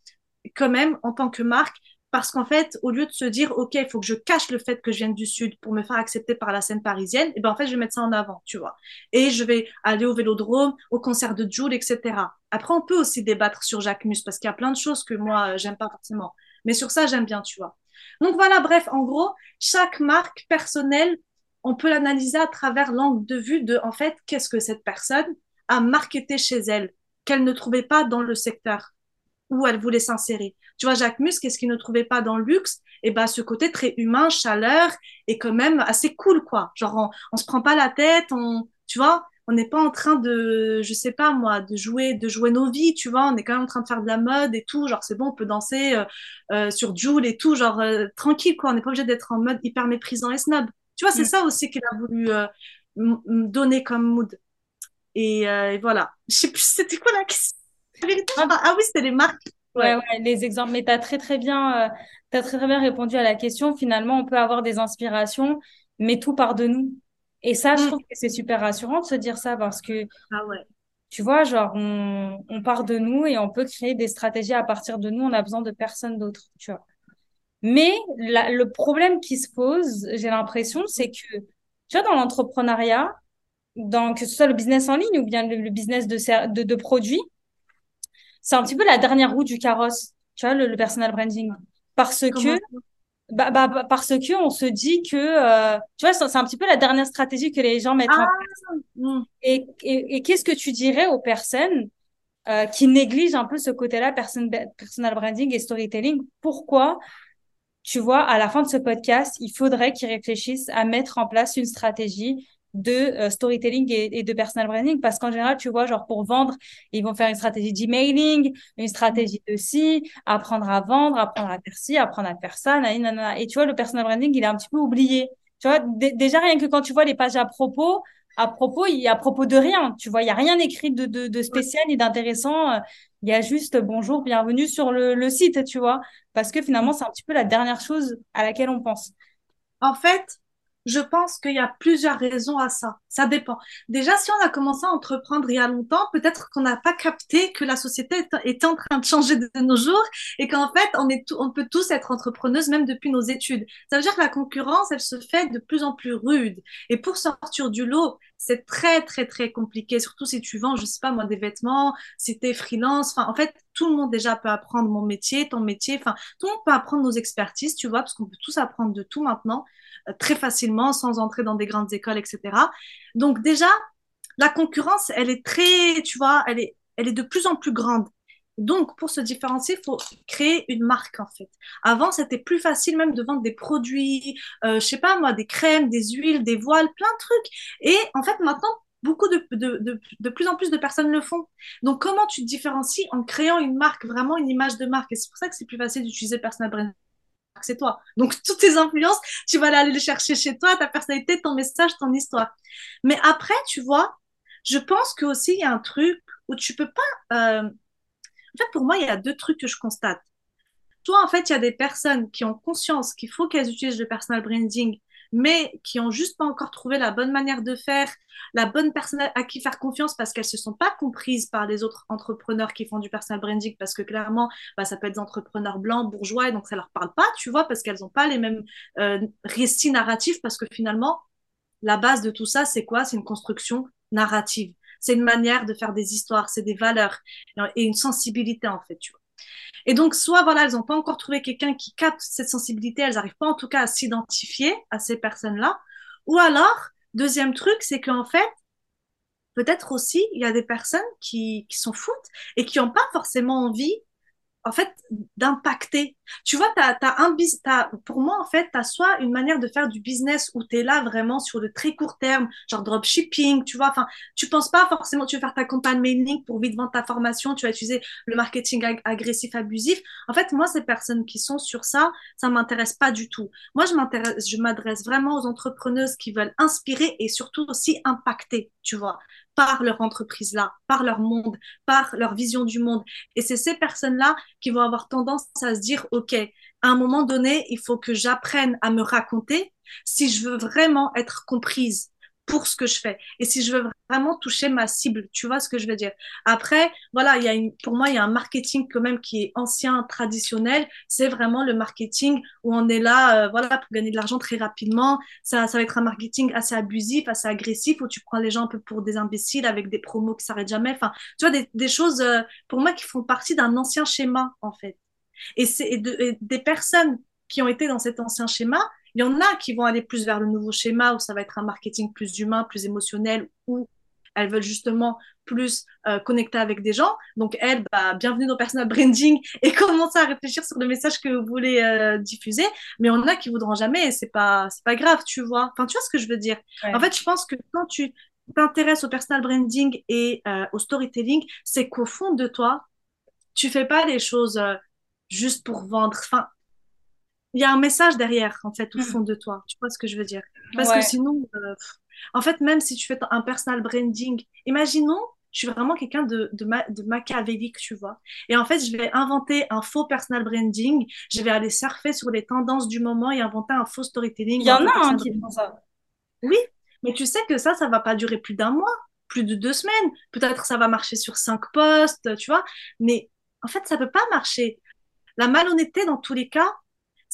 quand même, en tant que marque, parce qu'en fait, au lieu de se dire, OK, il faut que je cache le fait que je viens du Sud pour me faire accepter par la scène parisienne, et ben en fait, je vais mettre ça en avant, tu vois. Et je vais aller au vélodrome, au concert de Jul, etc. Après, on peut aussi débattre sur Jacques Mus, parce qu'il y a plein de choses que moi, euh, j'aime pas forcément. Mais sur ça, j'aime bien, tu vois. Donc voilà, bref, en gros, chaque marque personnelle, on peut l'analyser à travers l'angle de vue de, en fait, qu'est-ce que cette personne a marketé chez elle, qu'elle ne trouvait pas dans le secteur où elle voulait s'insérer. Tu vois, Jacques Mus, qu'est-ce qu'il ne trouvait pas dans le luxe? Et ben, ce côté très humain, chaleur, et quand même assez cool, quoi. Genre, on, on se prend pas la tête, on, tu vois, on n'est pas en train de, je sais pas moi, de jouer, de jouer nos vies, tu vois. On est quand même en train de faire de la mode et tout. Genre, c'est bon, on peut danser euh, euh, sur Joule et tout, genre euh, tranquille, quoi. On n'est pas obligé d'être en mode hyper méprisant et snob. Tu vois, c'est Mm. ça aussi qu'il a voulu donner comme mood. Et, et voilà. Je sais plus, c'était quoi la question? Ah, oui, c'était les marques. Ouais, Ouais. ouais, les exemples. Mais tu as très, très bien, euh, très, très bien répondu à la question. Finalement, on peut avoir des inspirations, mais tout part de nous. Et ça, je Mm. trouve que c'est super rassurant de se dire ça parce que, Ah ouais. tu vois, genre, on, on part de nous et on peut créer des stratégies à partir de nous. On a besoin de personne d'autre, tu vois. Mais la- le problème qui se pose, j'ai l'impression, c'est que, tu vois, dans l'entrepreneuriat, dans, que ce soit le business en ligne ou bien le, le business de, de produits, c'est un petit peu la dernière roue du carrosse, tu vois, le, le personal branding. Parce Comment que, bah, bah, bah, parce que on se dit que, euh, tu vois, c'est un petit peu la dernière stratégie que les gens mettent en Ah, place. mm. Et, et, et qu'est-ce que tu dirais aux personnes euh, qui négligent un peu ce côté-là, personal branding et storytelling? Pourquoi tu vois, à la fin de ce podcast, il faudrait qu'ils réfléchissent à mettre en place une stratégie de euh, storytelling et, de personal branding parce qu'en général, tu vois, genre pour vendre, ils vont faire une stratégie d'emailing, une stratégie de ci, apprendre à vendre, apprendre à faire ci, apprendre à faire ça, nanana. et tu vois, le personal branding, il est un petit peu oublié. Tu vois, déjà rien que quand tu vois les pages à propos, à propos, il à propos de rien, tu vois, il y a rien écrit de, de, de spécial ni d'intéressant. Il y a juste bonjour, bienvenue sur le, le site, tu vois, parce que finalement, c'est un petit peu la dernière chose à laquelle on pense. En fait, je pense qu'il y a plusieurs raisons à ça. Ça dépend. Déjà, si on a commencé à entreprendre il y a longtemps, peut-être qu'on n'a pas capté que la société est, en train de changer de nos jours et qu'en fait, on, est on peut tous être entrepreneuses même depuis nos études. Ça veut dire que la concurrence, elle se fait de plus en plus rude. Et pour sortir du lot, c'est très, très, très compliqué, surtout si tu vends, je sais pas moi, des vêtements, si tu es freelance. Enfin, en fait, tout le monde déjà peut apprendre mon métier, ton métier. Enfin, tout le monde peut apprendre nos expertises, tu vois, parce qu'on peut tous apprendre de tout maintenant. Euh, très facilement sans entrer dans des grandes écoles, etc. Donc déjà, la concurrence, elle est très, tu vois, elle est, elle est de plus en plus grande. Donc, pour se différencier, il faut créer une marque, en fait. Avant, c'était plus facile même de vendre des produits, euh, je sais pas moi, des crèmes, des huiles, des voiles, plein de trucs. Et en fait, maintenant, beaucoup de, de, de, de, plus en plus de personnes le font. Donc, comment tu te différencies en créant une marque, vraiment une image de marque? Et c'est pour ça que c'est plus facile d'utiliser personal brand c'est toi. Donc, toutes tes influences, tu vas aller les chercher chez toi, ta personnalité, ton message, ton histoire. Mais après, tu vois, je pense que aussi il y a un truc où tu peux pas. Euh... En fait, pour moi, il y a deux trucs que je constate. Toi, en fait, il y a des personnes qui ont conscience qu'il faut qu'elles utilisent le personal branding mais qui ont juste pas encore trouvé la bonne manière de faire, la bonne personne à qui faire confiance parce qu'elles se sont pas comprises par les autres entrepreneurs qui font du personal branding parce que clairement, bah, ça peut être des entrepreneurs blancs, bourgeois et donc ça leur parle pas, tu vois, parce qu'elles ont pas les mêmes euh, récits narratifs parce que finalement, la base de tout ça, c'est quoi? C'est une construction narrative. C'est une manière de faire des histoires, c'est des valeurs et une sensibilité en fait, tu vois. Et donc, soit voilà, elles n'ont pas encore trouvé quelqu'un qui capte cette sensibilité, elles n'arrivent pas en tout cas à s'identifier à ces personnes-là. Ou alors, deuxième truc, c'est qu'en fait, peut-être aussi, il y a des personnes qui, qui sont foutes et qui n'ont pas forcément envie en fait, d'impacter. Tu vois, t'as, t'as un as, pour moi, en fait, tu as soit une manière de faire du business où tu es là vraiment sur le très court terme, genre dropshipping, tu vois, enfin, tu penses pas forcément, tu veux faire ta campagne mailing pour vite vendre ta formation, tu vas utiliser le marketing agressif, abusif. En fait, moi, ces personnes qui sont sur ça, ça m'intéresse pas du tout. Moi, je m'intéresse, je m'adresse vraiment aux entrepreneuses qui veulent inspirer et surtout aussi impacter, tu vois par leur entreprise-là, par leur monde, par leur vision du monde. Et c'est ces personnes-là qui vont avoir tendance à se dire, OK, à un moment donné, il faut que j'apprenne à me raconter si je veux vraiment être comprise pour ce que je fais. Et si je veux vraiment toucher ma cible, tu vois ce que je veux dire. Après, voilà, il y a une, pour moi, il y a un marketing quand même qui est ancien, traditionnel. C'est vraiment le marketing où on est là, euh, voilà, pour gagner de l'argent très rapidement. Ça, ça va être un marketing assez abusif, assez agressif, où tu prends les gens un peu pour des imbéciles avec des promos qui s'arrêtent jamais. Enfin, tu vois, des, des choses, euh, pour moi, qui font partie d'un ancien schéma, en fait. Et c'est de, des personnes qui ont été dans cet ancien schéma, il y en a qui vont aller plus vers le nouveau schéma où ça va être un marketing plus humain, plus émotionnel, où elles veulent justement plus euh, connecter avec des gens. Donc, elles, bah, bienvenue dans Personal Branding et commencez à réfléchir sur le message que vous voulez euh, diffuser. Mais on a qui voudront jamais et c'est pas, c'est pas grave, tu vois. Enfin, tu vois ce que je veux dire? En fait, je pense que quand tu t'intéresses au personal branding et euh, au storytelling, c'est qu'au fond de toi, tu fais pas les choses juste pour vendre. Enfin, il y a un message derrière, en fait, au mm. fond de toi. Tu vois ce que je veux dire? Parce que sinon, euh, en fait, même si tu fais un personal branding, imaginons, je suis vraiment quelqu'un de, de, de, machiavélique, tu vois. Et en fait, je vais inventer un faux personal branding, je vais aller surfer sur les tendances du moment et inventer un faux storytelling. Il y en a un qui font ça. Oui, mais tu sais que ça, ça va pas durer plus d'un mois, plus de deux semaines. Peut-être ça va marcher sur cinq postes, tu vois. Mais en fait, ça peut pas marcher. La malhonnêteté, dans tous les cas,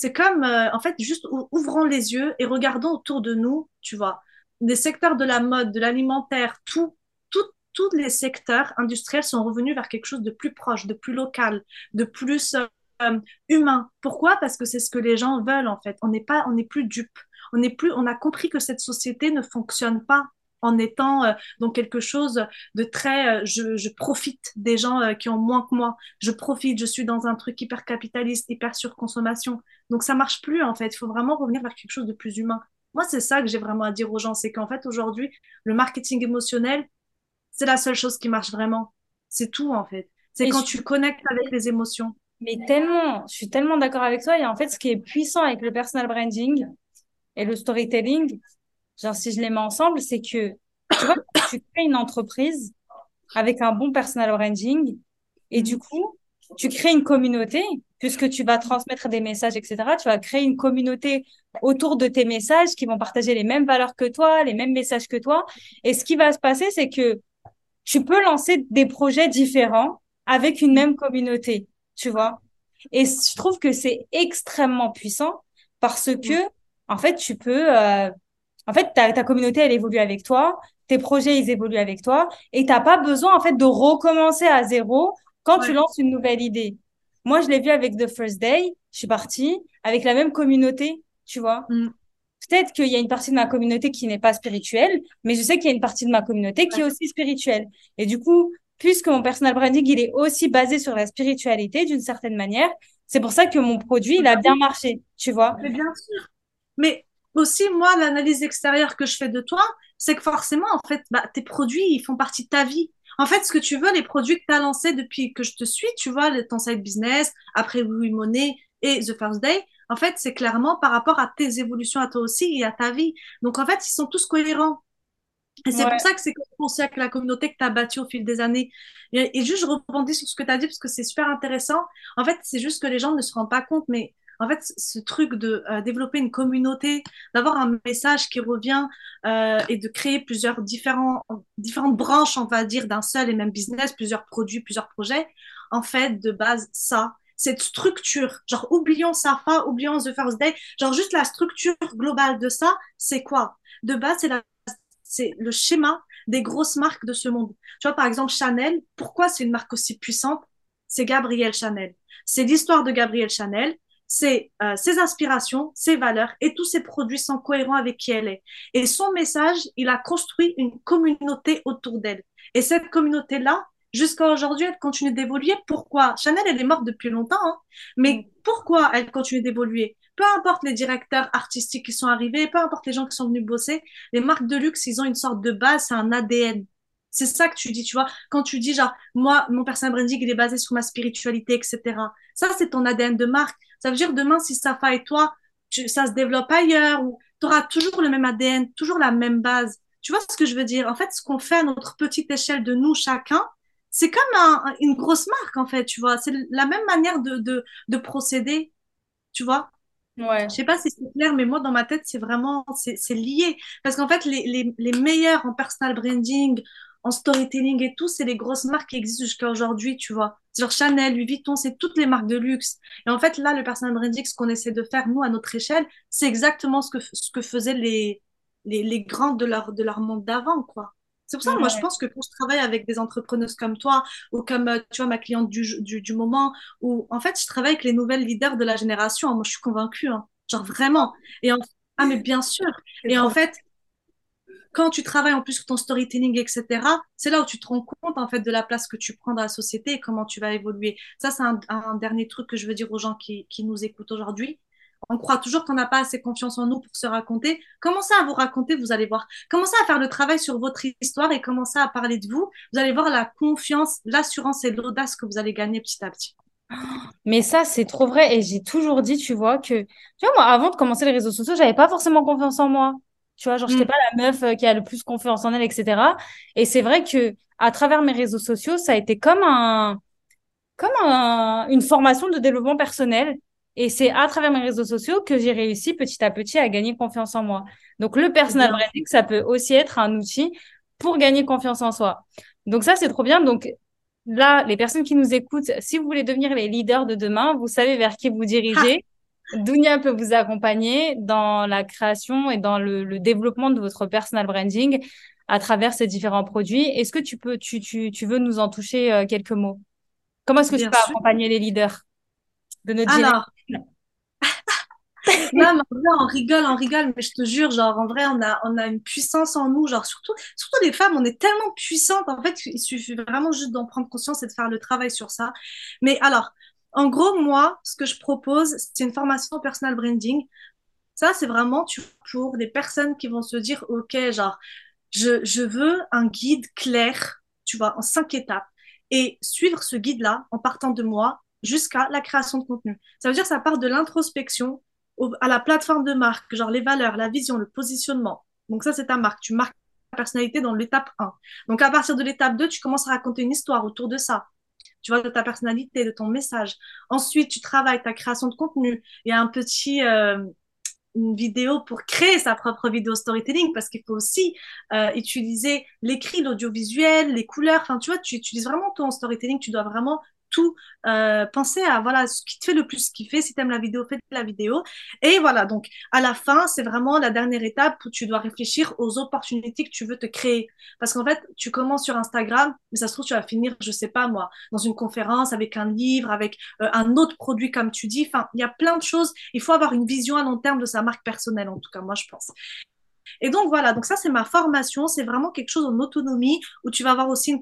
c'est comme, euh, en fait, juste ouvrons les yeux et regardons autour de nous, tu vois, des secteurs de la mode, de l'alimentaire, tout, tout, tous les secteurs industriels sont revenus vers quelque chose de plus proche, de plus local, de plus euh, humain. Pourquoi? Parce que c'est ce que les gens veulent, en fait. On n'est pas, on n'est plus dupe. On n'est plus, on a compris que cette société ne fonctionne pas en étant euh, dans quelque chose de très, euh, je, je, profite des gens euh, qui ont moins que moi, je profite, je suis dans un truc hyper capitaliste, hyper surconsommation. Donc ça marche plus en fait. Il faut vraiment revenir vers quelque chose de plus humain. Moi, c'est ça que j'ai vraiment à dire aux gens, c'est qu'en fait aujourd'hui, le marketing émotionnel, c'est la seule chose qui marche vraiment. C'est tout en fait. C'est quand tu connectes avec les émotions. Mais tellement, je suis tellement d'accord avec toi. Et en fait, ce qui est puissant avec le personal branding et le storytelling, genre si je les mets ensemble, c'est que tu vois, tu crées une entreprise avec un bon personal branding et du coup, tu crées une communauté puisque tu vas transmettre des messages, etc. Tu vas créer une communauté autour de tes messages qui vont partager les mêmes valeurs que toi, les mêmes messages que toi. Et ce qui va se passer, c'est que tu peux lancer des projets différents avec une même communauté, tu vois. Et je trouve que c'est extrêmement puissant parce que, en fait, tu peux, euh, en fait, ta, ta communauté, elle évolue avec toi, tes projets, ils évoluent avec toi, et t'as pas besoin, en fait, de recommencer à zéro quand tu lances une nouvelle idée. Moi, je l'ai vu avec The First Day, je suis partie avec la même communauté, tu vois. Mm. Peut-être qu'il y a une partie de ma communauté qui n'est pas spirituelle, mais je sais qu'il y a une partie de ma communauté qui est aussi spirituelle. Et du coup, puisque mon personal branding, il est aussi basé sur la spiritualité d'une certaine manière, c'est pour ça que mon produit, il a bien marché, tu vois. Mais bien sûr. Mais aussi, moi, l'analyse extérieure que je fais de toi, c'est que forcément, en fait, bah, tes produits, ils font partie de ta vie. En fait, ce que tu veux, les produits que tu as lancés depuis que je te suis, tu vois, ton side business, après Oui Money et The First Day, en fait, c'est clairement par rapport à tes évolutions à toi aussi et à ta vie. Donc, en fait, ils sont tous cohérents. Et c'est pour ça que c'est pensé avec la communauté que tu as bâtie au fil des années. Et, juste, je rebondis sur ce que tu as dit parce que c'est super intéressant. En fait, c'est juste que les gens ne se rendent pas compte, mais en fait, ce truc de euh, développer une communauté, d'avoir un message qui revient euh, et de créer plusieurs différentes branches, on va dire, d'un seul et même business, plusieurs produits, plusieurs projets, en fait, de base, ça, cette structure, genre oublions Safa, oublions The First Day, genre juste la structure globale de ça, c'est quoi? De base, c'est c'est le schéma des grosses marques de ce monde. Tu vois, par exemple, Chanel, pourquoi c'est une marque aussi puissante? C'est Gabrielle Chanel. C'est l'histoire de Gabrielle Chanel, c'est euh, ses inspirations, ses valeurs et tous ses produits sont cohérents avec qui elle est. Et son message, il a construit une communauté autour d'elle. Et cette communauté-là, jusqu'à aujourd'hui, elle continue d'évoluer. Pourquoi? Chanel, elle est morte depuis longtemps, hein. mais mm. pourquoi elle continue d'évoluer? Peu importe les directeurs artistiques qui sont arrivés, peu importe les gens qui sont venus bosser, les marques de luxe, ils ont une sorte de base, c'est un ADN. C'est ça que tu dis, tu vois. Quand tu dis, genre, moi, mon personal branding, il est basé sur ma spiritualité, etc. Ça, c'est ton ADN de marque. Ça veut dire, demain, si Safa et toi, ça se développe ailleurs, ou tu auras toujours le même ADN, toujours la même base. Tu vois ce que je veux dire? En fait, ce qu'on fait à notre petite échelle de nous, chacun, c'est comme une grosse marque, en fait, tu vois? C'est la même manière de, de, de procéder, tu vois? Ouais. Je sais pas si c'est clair, mais moi, dans ma tête, c'est vraiment, c'est lié. Parce qu'en fait, les, les, les, meilleurs en personal branding, en storytelling et tout, c'est les grosses marques qui existent jusqu'à aujourd'hui, tu vois. Genre Chanel, Louis Vuitton, c'est toutes les marques de luxe. Et en fait, là, le personal branding, ce qu'on essaie de faire, nous, à notre échelle, c'est exactement ce que, ce que faisaient les, les, les grands de leur, de leur monde d'avant, quoi. C'est pour ça, moi, je pense que quand je travaille avec des entrepreneuses comme toi, ou comme, euh, tu vois, ma cliente du, du, du moment, ou en fait, je travaille avec les nouvelles leaders de la génération. Moi, je suis convaincue, hein. genre vraiment. Et en... Ah, mais bien sûr. Et en fait, quand tu travailles en plus sur ton storytelling, etc., c'est là où tu te rends compte, en fait, de la place que tu prends dans la société et comment tu vas évoluer. Ça, c'est un, dernier truc que je veux dire aux gens qui, qui nous écoutent aujourd'hui on croit toujours qu'on n'a pas assez confiance en nous pour se raconter. Commencez à vous raconter, vous allez voir? Commencez à faire le travail sur votre histoire et commencez à parler de vous? Vous allez voir la confiance, l'assurance et l'audace que vous allez gagner petit à petit. Mais ça, c'est trop vrai. Et j'ai toujours dit, tu vois, que, tu vois, moi, avant de commencer les réseaux sociaux, j'avais pas forcément confiance en moi. Tu vois, genre, j'étais mm. pas la meuf euh, qui a le plus confiance en elle, etc. Et c'est vrai que, à travers mes réseaux sociaux, ça a été comme un, comme une formation de développement personnel et c'est à travers mes réseaux sociaux que j'ai réussi petit à petit à gagner confiance en moi. Donc, le personal branding, ça peut aussi être un outil pour gagner confiance en soi. Donc, ça, c'est trop bien. Donc, là, les personnes qui nous écoutent, si vous voulez devenir les leaders de demain, vous savez vers qui vous dirigez. Dounia peut vous accompagner dans la création et dans le, développement de votre personal branding à travers ces différents produits. Est-ce que tu peux, tu, tu, tu veux nous en toucher euh, quelques mots? Comment est-ce que tu peux accompagner les leaders de notre Alors, non, mais en vrai, on rigole, on rigole, mais je te jure, genre, en vrai, on a, on a une puissance en nous, genre, surtout, surtout les femmes, on est tellement puissantes, en fait, il suffit vraiment juste d'en prendre conscience et de faire le travail sur ça. Mais alors, en gros, moi, ce que je propose, c'est une formation personal branding. Ça, c'est vraiment tu, pour des personnes qui vont se dire, OK, genre, je, je veux un guide clair, tu vois, en cinq étapes, et suivre ce guide-là en partant de moi jusqu'à la création de contenu. Ça veut dire ça part de l'introspection à la plateforme de marque, genre les valeurs, la vision, le positionnement. Donc ça, c'est ta marque. Tu marques ta personnalité dans l'étape 1. Donc à partir de l'étape 2, tu commences à raconter une histoire autour de ça. Tu vois, de ta personnalité, de ton message. Ensuite, tu travailles ta création de contenu. Il y a un petit... Euh, une vidéo pour créer sa propre vidéo storytelling parce qu'il faut aussi euh, utiliser l'écrit, l'audiovisuel, les couleurs. Enfin, tu vois, tu utilises vraiment ton storytelling. Tu dois vraiment tout, euh, penser à voilà ce qui te fait le plus kiffer. Si tu aimes la vidéo, fais la vidéo. Et voilà, donc à la fin, c'est vraiment la dernière étape où tu dois réfléchir aux opportunités que tu veux te créer. Parce qu'en fait, tu commences sur Instagram, mais ça se trouve, tu vas finir, je sais pas moi, dans une conférence avec un livre, avec euh, un autre produit, comme tu dis. Enfin, il y a plein de choses. Il faut avoir une vision à long terme de sa marque personnelle, en tout cas, moi, je pense. Et donc voilà, donc ça c'est ma formation, c'est vraiment quelque chose en autonomie où tu vas avoir aussi une,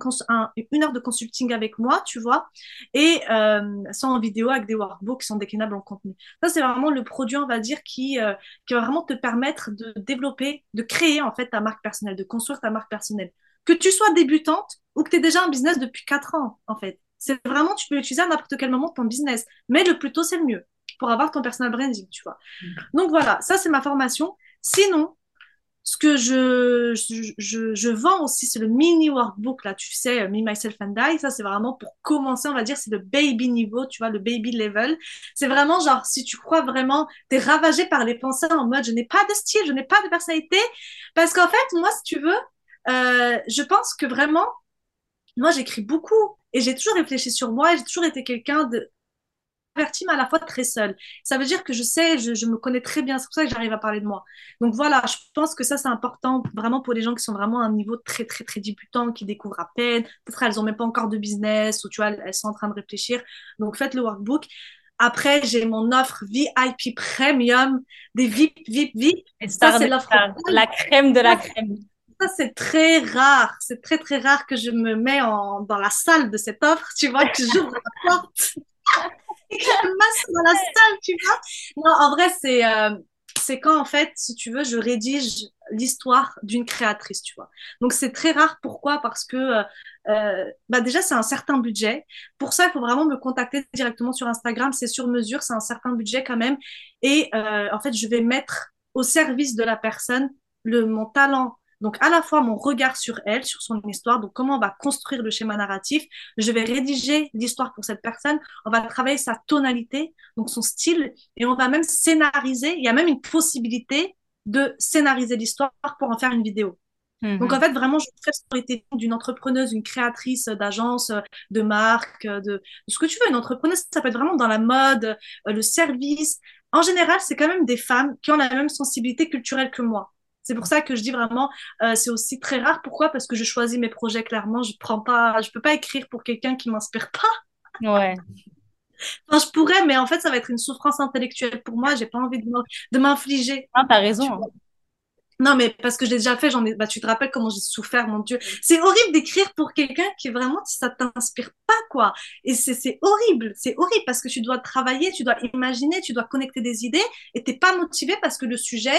une heure de consulting avec moi, tu vois, et euh, en vidéo avec des workbooks qui sont déclinables en contenu. Ça c'est vraiment le produit, on va dire, qui, euh, qui va vraiment te permettre de développer, de créer en fait ta marque personnelle, de construire ta marque personnelle. Que tu sois débutante ou que tu aies déjà un business depuis 4 ans, en fait. C'est vraiment, tu peux l'utiliser à n'importe quel moment de ton business, mais le plus tôt c'est le mieux pour avoir ton personal branding, tu vois. Mmh. Donc voilà, ça c'est ma formation. Sinon, ce que je, je, je, vends aussi, c'est le mini workbook, là, tu sais, Me, Myself and I. Ça, c'est vraiment pour commencer, on va dire, c'est le baby niveau, tu vois, le baby level. C'est vraiment genre, si tu crois vraiment, t'es ravagé par les pensées en mode, je n'ai pas de style, je n'ai pas de personnalité. Parce qu'en fait, moi, si tu veux, euh, je pense que vraiment, moi, j'écris beaucoup et j'ai toujours réfléchi sur moi j'ai toujours été quelqu'un de mais à la fois très seule. Ça veut dire que je sais, je, me connais très bien. C'est pour ça que j'arrive à parler de moi. Donc voilà, je pense que ça, c'est important vraiment pour les gens qui sont vraiment à un niveau très, très, très débutant, qui découvrent à peine. Peut-être elles n'ont même pas encore de business ou tu vois, elles sont en train de réfléchir. Donc faites le workbook. Après, j'ai mon offre VIP Premium, des VIP, VIP, VIP. Et ça, c'est l'offre. La crème de la crème. Ça, c'est très rare. C'est très, très rare que je me mets en, dans la salle de cette offre, tu vois, que j'ouvre la porte dans la salle, tu vois. Non, en vrai, c'est euh, c'est quand, en fait, si tu veux, je rédige l'histoire d'une créatrice, tu vois. Donc, c'est très rare. Pourquoi? Parce que, euh, euh, bah déjà, c'est un certain budget. Pour ça, il faut vraiment me contacter directement sur Instagram. C'est sur mesure, c'est un certain budget quand même. Et en fait, je vais mettre au service de la personne le, mon talent donc, à la fois mon regard sur elle, sur son histoire, donc comment on va construire le schéma narratif. Je vais rédiger l'histoire pour cette personne. On va travailler sa tonalité, donc son style, et on va même scénariser. Il y a même une possibilité de scénariser l'histoire pour en faire une vidéo. Mhm. Donc en fait, vraiment, je fais storytelling d'une entrepreneuse, une créatrice d'agence, de marque, de, de, ce que tu veux. Une entrepreneuse, ça peut être vraiment dans la mode, euh, le service. En général, c'est quand même des femmes qui ont la même sensibilité culturelle que moi. C'est pour ça que je dis vraiment, euh, c'est aussi très rare. Pourquoi? Parce que je choisis mes projets clairement. Je prends pas, je peux pas écrire pour quelqu'un qui m'inspire pas. Ouais. Enfin, je pourrais, mais en fait, ça va être une souffrance intellectuelle pour moi. J'ai pas envie de m'infliger. Ah, t'as raison. Non, mais parce que je l'ai déjà fait, j'en ai. Bah, tu te rappelles comment j'ai souffert, mon Dieu. C'est horrible d'écrire pour quelqu'un qui vraiment ça t'inspire pas, quoi. Et c'est horrible, c'est horrible parce que tu dois travailler, tu dois imaginer, tu dois connecter des idées et t'es pas motivé parce que le sujet,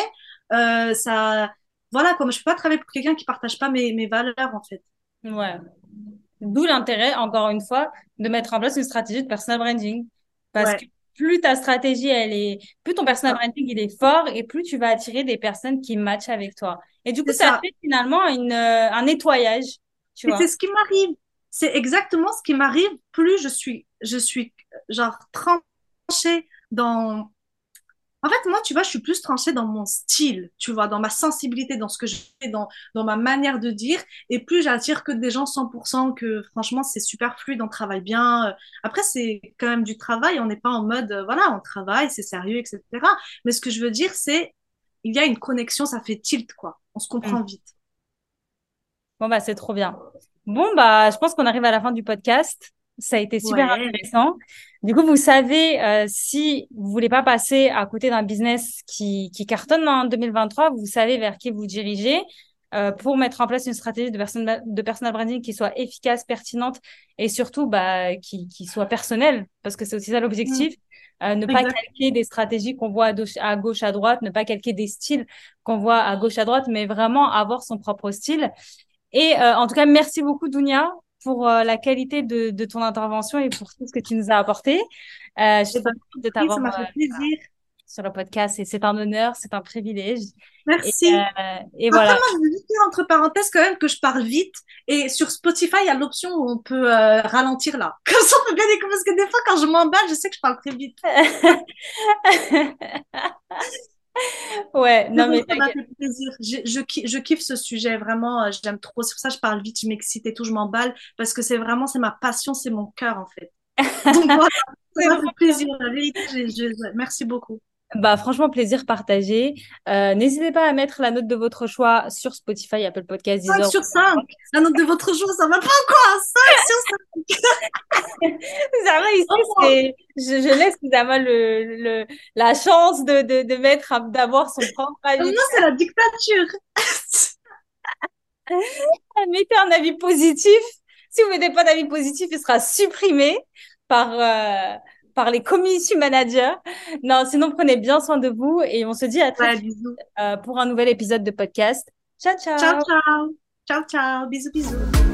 euh, ça, voilà, comme je peux pas travailler pour quelqu'un qui partage pas mes, mes valeurs, en fait. Ouais. D'où l'intérêt, encore une fois, de mettre en place une stratégie de personal branding. Parce que plus ta stratégie, elle est, plus ton personal branding, il est fort et plus tu vas attirer des personnes qui matchent avec toi. Et du coup, ça, fait finalement une, euh, un nettoyage. C'est ce qui m'arrive. C'est exactement ce qui m'arrive. Plus je suis, je suis, genre, tranchée dans, en fait, moi, tu vois, je suis plus tranchée dans mon style, tu vois, dans ma sensibilité, dans ce que je fais, dans, dans ma manière de dire. Et plus j'attire que des gens 100%, que franchement, c'est super fluide, on travaille bien. Après, c'est quand même du travail, on n'est pas en mode, euh, voilà, on travaille, c'est sérieux, etc. Mais ce que je veux dire, c'est, il y a une connexion, ça fait tilt, quoi. On se comprend mm. vite. Bon, bah, c'est trop bien. Bon, bah, je pense qu'on arrive à la fin du podcast. Ça a été super intéressant. Du coup, vous savez, euh, si vous voulez pas passer à côté d'un business qui, qui cartonne en 2023, vous savez vers qui vous dirigez. Euh, pour mettre en place une stratégie de, personal branding qui soit efficace, pertinente et surtout bah, qui, qui soit personnelle, parce que c'est aussi ça l'objectif. Mm. Euh, ne pas calquer des stratégies qu'on voit à, gauche, à droite, ne pas calquer des styles qu'on voit à gauche, à droite, mais vraiment avoir son propre style. Et euh, en tout cas, merci beaucoup, Dounia, pour euh, la qualité de, de, ton intervention et pour tout ce que tu nous as apporté. Euh, je suis de t'avoir. Ça m'a fait plaisir sur le podcast et c'est un honneur, c'est un privilège. Merci. Et, euh, et voilà. Moi, je veux juste dire entre parenthèses quand même que je parle vite et sur Spotify, il y a l'option où on peut euh, ralentir là. Comme ça, on peut bien écouter parce que des fois, quand je m'emballe, je sais que je parle très vite. ouais, non mais ça m'a fait plaisir. Je, je, je, kiffe ce sujet vraiment. Euh, j'aime trop. Pour ça je parle vite, je m'excite et tout, je m'emballe parce que c'est vraiment c'est ma passion, c'est mon cœur en fait. Donc voilà, ça m'a fait plaisir. Merci beaucoup. Bah, franchement, plaisir partagé. Euh, N'hésitez pas à mettre la note de votre choix sur Spotify, Apple Podcast, 5 sur 5. La note de votre choix, ça va pas quoi? 5 sur 5. Zama, ici, oh. c'est... Je, je, laisse Zama le, le, la chance de, de, de mettre, d'avoir son propre avis. Non, c'est la dictature. Mettez un avis positif. Si vous mettez pas d'avis positif, il sera supprimé par... Euh par les community managers. Non, sinon, prenez bien soin de vous et on se dit à très vite euh, pour un nouvel épisode de podcast. Ciao, ciao. Ciao, ciao. Ciao, ciao. Bisous, bisous.